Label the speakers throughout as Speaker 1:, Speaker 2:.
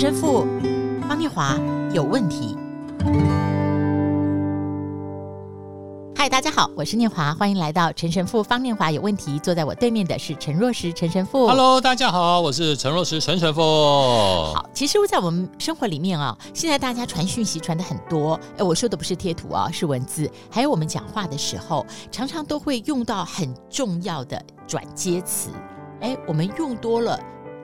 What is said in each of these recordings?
Speaker 1: 陈神父方念华有问题。嗨，大家好，我是念华，欢迎来到陈神父方念华有问题。坐在我对面的是陈若石陈神父。
Speaker 2: Hello，大家好，我是陈若石陈神父。
Speaker 1: 好，其实我在我们生活里面啊，现在大家传讯息传的很多。哎，我说的不是贴图啊，是文字。还有我们讲话的时候，常常都会用到很重要的转接词。哎，我们用多了，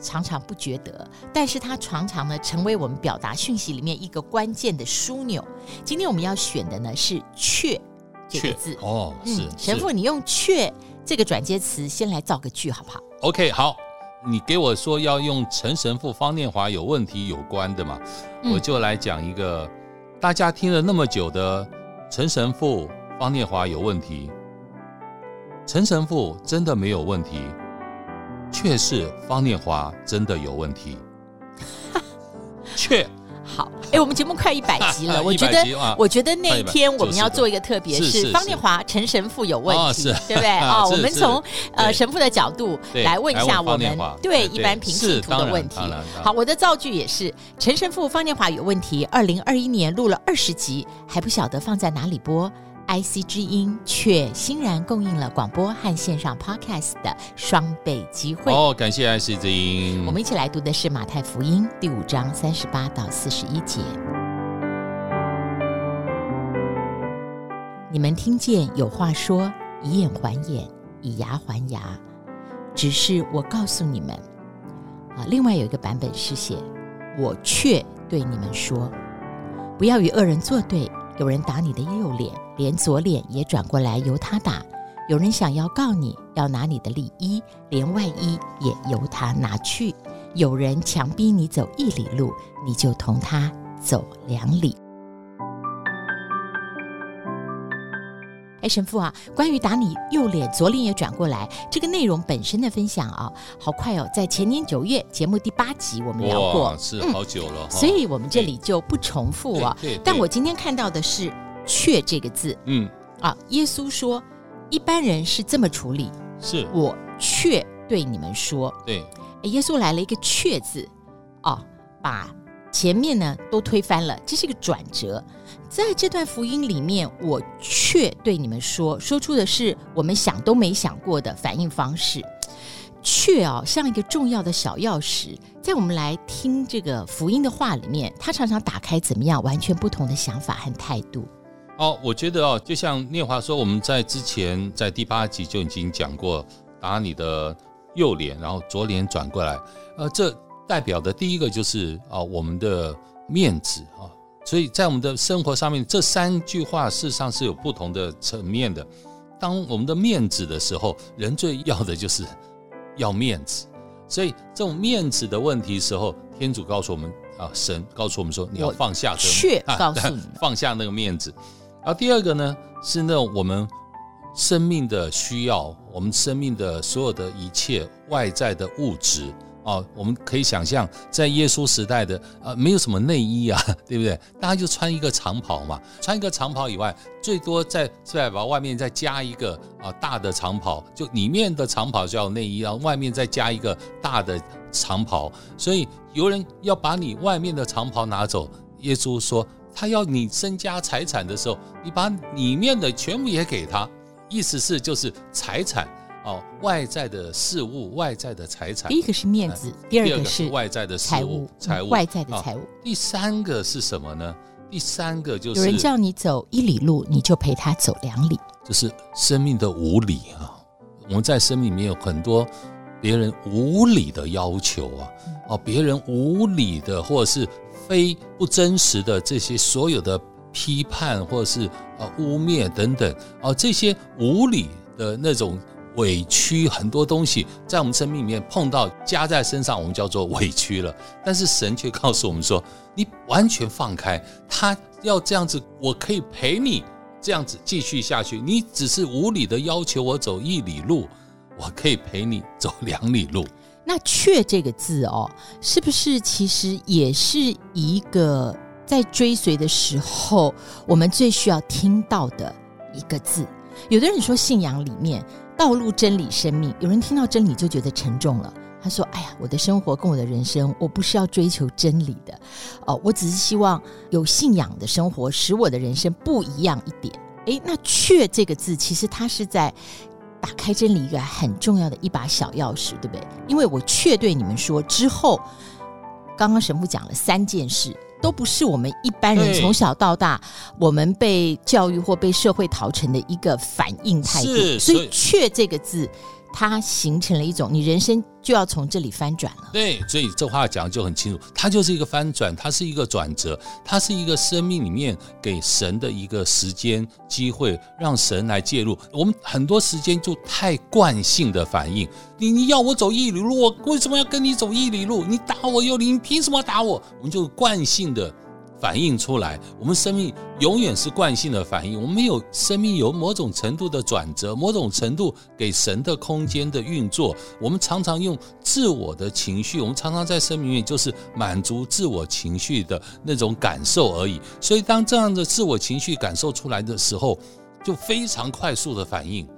Speaker 1: 常常不觉得，但是它常常呢，成为我们表达讯息里面一个关键的枢纽。今天我们要选的呢是“却”。这个字
Speaker 2: 哦，是、嗯、
Speaker 1: 神父，你用“却”这个转接词先来造个句好不好
Speaker 2: ？OK，好，你给我说要用陈神父方念华有问题有关的嘛，嗯、我就来讲一个大家听了那么久的陈神父方念华有问题。陈神父真的没有问题，却是方念华真的有问题。却。
Speaker 1: 好，哎，我们节目快一百集了，我觉得，我觉得那一天我们要做一个特别，是方念华陈神父有问题，对不对？哦，我们从呃神父的角度来问一下我们对一般平信徒的问题。好，我的造句也是陈神父方念华有问题。二零二一年录了二十集，还不晓得放在哪里播。IC 之音却欣然供应了广播和线上 Podcast 的双倍机会
Speaker 2: 哦！感谢 IC 之音。
Speaker 1: 我们一起来读的是马太福音第五章三十八到四十一节。你们听见有话说：“以眼还眼，以牙还牙。”只是我告诉你们，啊，另外有一个版本是写：“我却对你们说，不要与恶人作对。有人打你的右脸。”连左脸也转过来由他打，有人想要告你，要拿你的里衣，连外衣也由他拿去。有人强逼你走一里路，你就同他走两里。哎，神父啊，关于打你右脸，左脸也转过来，这个内容本身的分享啊，好快哦，在前年九月节目第八集我们聊过，
Speaker 2: 是好久了，嗯，
Speaker 1: 所以我们这里就不重复啊。但我今天看到的是。却这个字，嗯。啊，耶稣说，一般人是这么处理，
Speaker 2: 是。
Speaker 1: 我却对你们说，
Speaker 2: 对，
Speaker 1: 耶稣来了一个却字，啊，把前面呢都推翻了，这是一个转折。在这段福音里面，我却对你们说，说出的是我们想都没想过的反应方式。却啊，像一个重要的小钥匙，在我们来听这个福音的话里面，它常常打开怎么样完全不同的想法和态度。
Speaker 2: 哦，我觉得哦，就像念华说，我们在之前在第八集就已经讲过，打你的右脸，然后左脸转过来，呃，这代表的第一个就是啊，我们的面子啊，所以在我们的生活上面，这三句话事实上是有不同的层面的。当我们的面子的时候，人最要的就是要面子，所以这种面子的问题时候，天主告诉我们啊，神告诉我们说，你要放下这个，
Speaker 1: 却告诉你，
Speaker 2: 放下那个面子。然后第二个呢，是那种我们生命的需要，我们生命的所有的一切外在的物质哦，我们可以想象，在耶稣时代的呃，没有什么内衣啊，对不对？大家就穿一个长袍嘛，穿一个长袍以外，最多再再把外面再加一个啊大的长袍，就里面的长袍叫内衣，然后外面再加一个大的长袍。所以有人要把你外面的长袍拿走，耶稣说。他要你身家财产的时候，你把里面的全部也给他，意思是就是财产哦，外在的事物，外在的财产。
Speaker 1: 第一个是面子，第二个是
Speaker 2: 外在的事物，财物，
Speaker 1: 外在的财物。
Speaker 2: 第三个是什么呢？第三个就是
Speaker 1: 有人叫你走一里路，你就陪他走两里，
Speaker 2: 就是生命的无理啊。我们在生命里面有很多别人无理的要求啊，哦，别人无理的或者是。非不真实的这些所有的批判或者是呃污蔑等等哦，这些无理的那种委屈，很多东西在我们生命里面碰到加在身上，我们叫做委屈了。但是神却告诉我们说，你完全放开，他要这样子，我可以陪你这样子继续下去。你只是无理的要求我走一里路，我可以陪你走两里路。
Speaker 1: 那“却”这个字哦，是不是其实也是一个在追随的时候，我们最需要听到的一个字？有的人说信仰里面道路真理生命，有人听到真理就觉得沉重了，他说：“哎呀，我的生活跟我的人生，我不是要追求真理的，哦，我只是希望有信仰的生活，使我的人生不一样一点。”诶，那“确”这个字，其实它是在打开真理一个很重要的一把小钥匙，对不对？因为我确对你们说之后，刚刚神父讲了三件事。都不是我们一般人从小到大，我们被教育或被社会陶成的一个反应态度。所以“却”这个字，它形成了一种，你人生就要从这里翻转了。
Speaker 2: 对，所以这话讲的就很清楚，它就是一个翻转，它是一个转折，它是一个生命里面给神的一个时间机会，让神来介入。我们很多时间就太惯性的反应，你你要我走一里路，我为什么要跟你走一里路？你打我又，你凭什么打我？我们就惯性的。反映出来，我们生命永远是惯性的反应。我们有生命有某种程度的转折，某种程度给神的空间的运作。我们常常用自我的情绪，我们常常在生命里面就是满足自我情绪的那种感受而已。所以，当这样的自我情绪感受出来的时候，就非常快速的反应，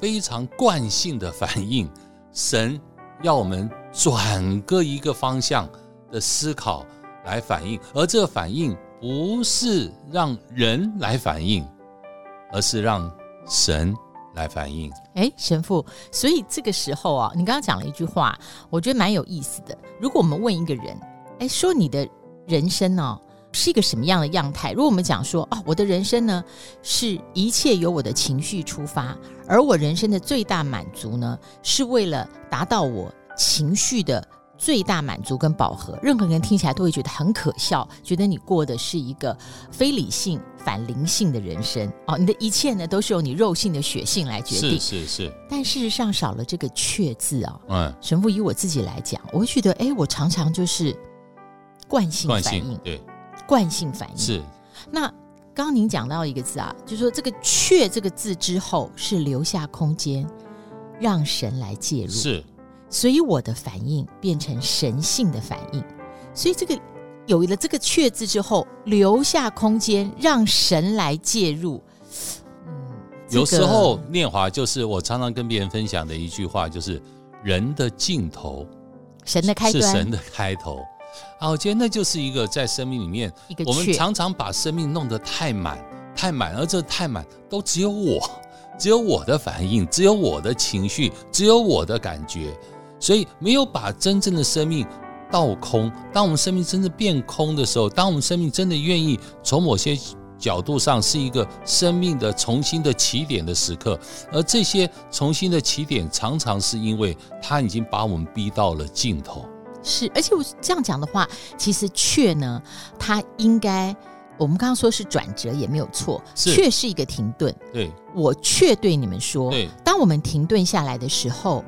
Speaker 2: 非常惯性的反应。神要我们转个一个方向的思考。来反应，而这个反应不是让人来反应，而是让神来反应。
Speaker 1: 哎，神父，所以这个时候啊，你刚刚讲了一句话，我觉得蛮有意思的。如果我们问一个人，哎，说你的人生呢、是一个什么样的样态？如果我们讲说哦，我的人生呢是一切由我的情绪出发，而我人生的最大满足呢，是为了达到我情绪的。最大满足跟饱和，任何人听起来都会觉得很可笑，觉得你过的是一个非理性、反灵性的人生哦。你的一切呢，都是由你肉性的血性来决定。
Speaker 2: 是是是。
Speaker 1: 但事实上少了这个“确”字啊、哦。嗯。神父以我自己来讲，我会觉得，哎，我常常就是惯性反应。
Speaker 2: 对。
Speaker 1: 惯性反应。
Speaker 2: 是。
Speaker 1: 那刚刚您讲到一个字啊，就是说这个“确”这个字之后是留下空间，让神来介入。
Speaker 2: 是。
Speaker 1: 所以我的反应变成神性的反应，所以这个有了这个“确”字之后，留下空间让神来介入。
Speaker 2: 嗯，有时候念华就是我常常跟别人分享的一句话，就是人的尽头，
Speaker 1: 神的开端
Speaker 2: 是神的开头。啊，我觉得那就是一个在生命里面，我们常常把生命弄得太满，太满，而这太满都只有我，只有我的反应，只有我的情绪，只有我的感觉。所以没有把真正的生命倒空。当我们生命真的变空的时候，当我们生命真的愿意从某些角度上是一个生命的重新的起点的时刻，而这些重新的起点常常是因为他已经把我们逼到了尽头。
Speaker 1: 是，而且我这样讲的话，其实却呢，它应该我们刚刚说是转折也没有错，却是一个停顿。
Speaker 2: 对，
Speaker 1: 我却对你们说，对，当我们停顿下来的时候。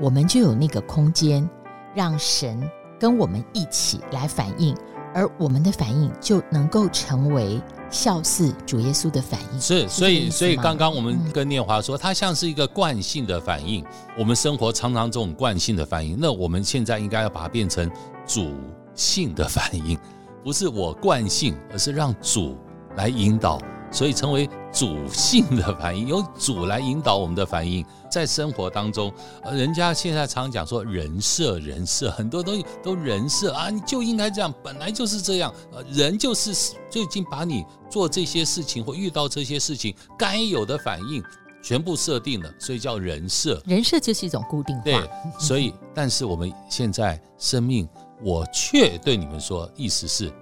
Speaker 1: 我们就有那个空间，让神跟我们一起来反应，而我们的反应就能够成为效似主耶稣的反应。
Speaker 2: 是，所以，所以刚刚我们跟念华说，它像是一个惯性的反应。我们生活常常这种惯性的反应，那我们现在应该要把它变成主性的反应，不是我惯性，而是让主来引导。所以成为主性的反应，由主来引导我们的反应，在生活当中，呃，人家现在常讲说人设，人设很多东西都人设啊，你就应该这样，本来就是这样，呃，人就是就已经把你做这些事情或遇到这些事情该有的反应全部设定了，所以叫人设。
Speaker 1: 人设就是一种固定化。
Speaker 2: 对，所以但是我们现在生命，我却对你们说，意思是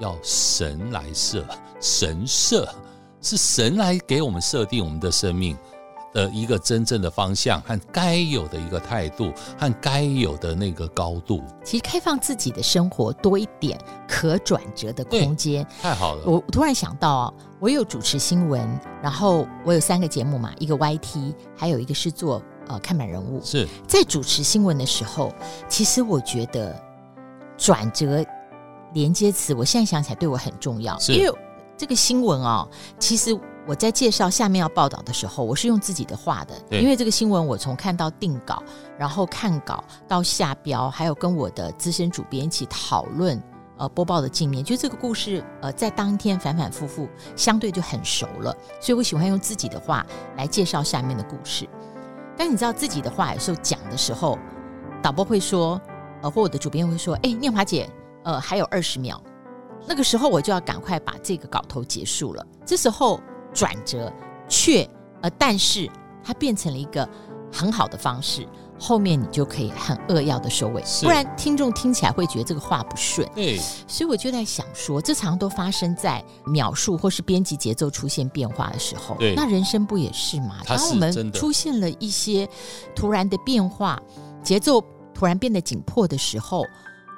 Speaker 2: 要神来设，神设。是神来给我们设定我们的生命的一个真正的方向和该有的一个态度和该有的那个高度。
Speaker 1: 其实开放自己的生活多一点可转折的空间，
Speaker 2: 太好了。
Speaker 1: 我突然想到，我有主持新闻，然后我有三个节目嘛，一个 YT，还有一个是做呃看板人物。
Speaker 2: 是
Speaker 1: 在主持新闻的时候，其实我觉得转折连接词，我现在想起来对我很重要，因为。这个新闻哦，其实我在介绍下面要报道的时候，我是用自己的话的，因为这个新闻我从看到定稿，然后看稿到下标，还有跟我的资深主编一起讨论，呃，播报的镜面，就这个故事，呃，在当天反反复复，相对就很熟了，所以我喜欢用自己的话来介绍下面的故事。但你知道自己的话有时候讲的时候，导播会说，呃，或我的主编会说，哎，念华姐，呃，还有二十秒，那个时候我就要赶快把这个稿头结束了。这时候转折却，呃，但是它变成了一个很好的方式。后面你就可以很扼要的收尾，不然听众听起来会觉得这个话不顺。
Speaker 2: 对，
Speaker 1: 所以我就在想说，这常常都发生在描述或是编辑节奏出现变化的时候。
Speaker 2: 对，
Speaker 1: 那人生不也是吗？当我们出现了一些突然的变化，节奏突然变得紧迫的时候，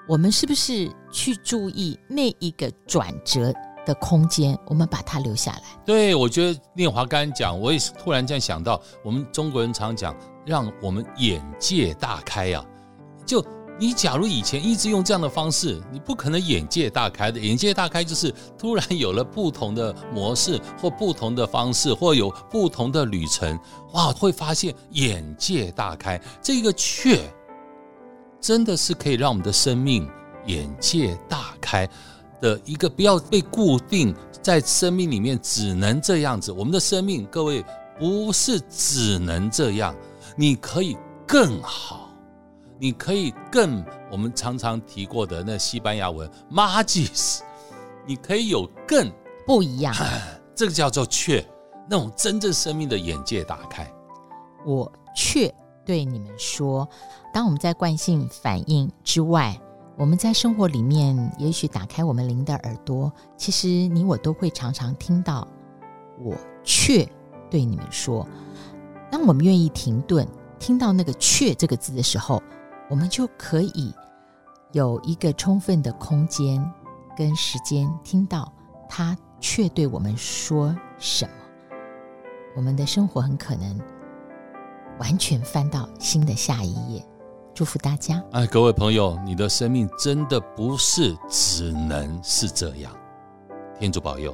Speaker 1: 我们是不是去注意那一个转折的空间？我们把它留下来。
Speaker 2: 对，我觉得念华刚刚讲，我也是突然这样想到，我们中国人常讲。让我们眼界大开啊！就你假如以前一直用这样的方式，你不可能眼界大开的。眼界大开就是突然有了不同的模式，或不同的方式，或有不同的旅程，哇，会发现眼界大开。这个却真的是可以让我们的生命眼界大开的一个，不要被固定在生命里面只能这样子。我们的生命，各位不是只能这样。你可以更好，你可以更我们常常提过的那西班牙文 “magis”，你可以有更
Speaker 1: 不一样，
Speaker 2: 这个叫做“却”，那种真正生命的眼界打开。
Speaker 1: 我却对你们说，当我们在惯性反应之外，我们在生活里面，也许打开我们灵的耳朵，其实你我都会常常听到“我却对你们说”。当我们愿意停顿，听到那个“却”这个字的时候，我们就可以有一个充分的空间跟时间，听到他却对我们说什么。我们的生活很可能完全翻到新的下一页。祝福大家！
Speaker 2: 哎，各位朋友，你的生命真的不是只能是这样。天主保佑。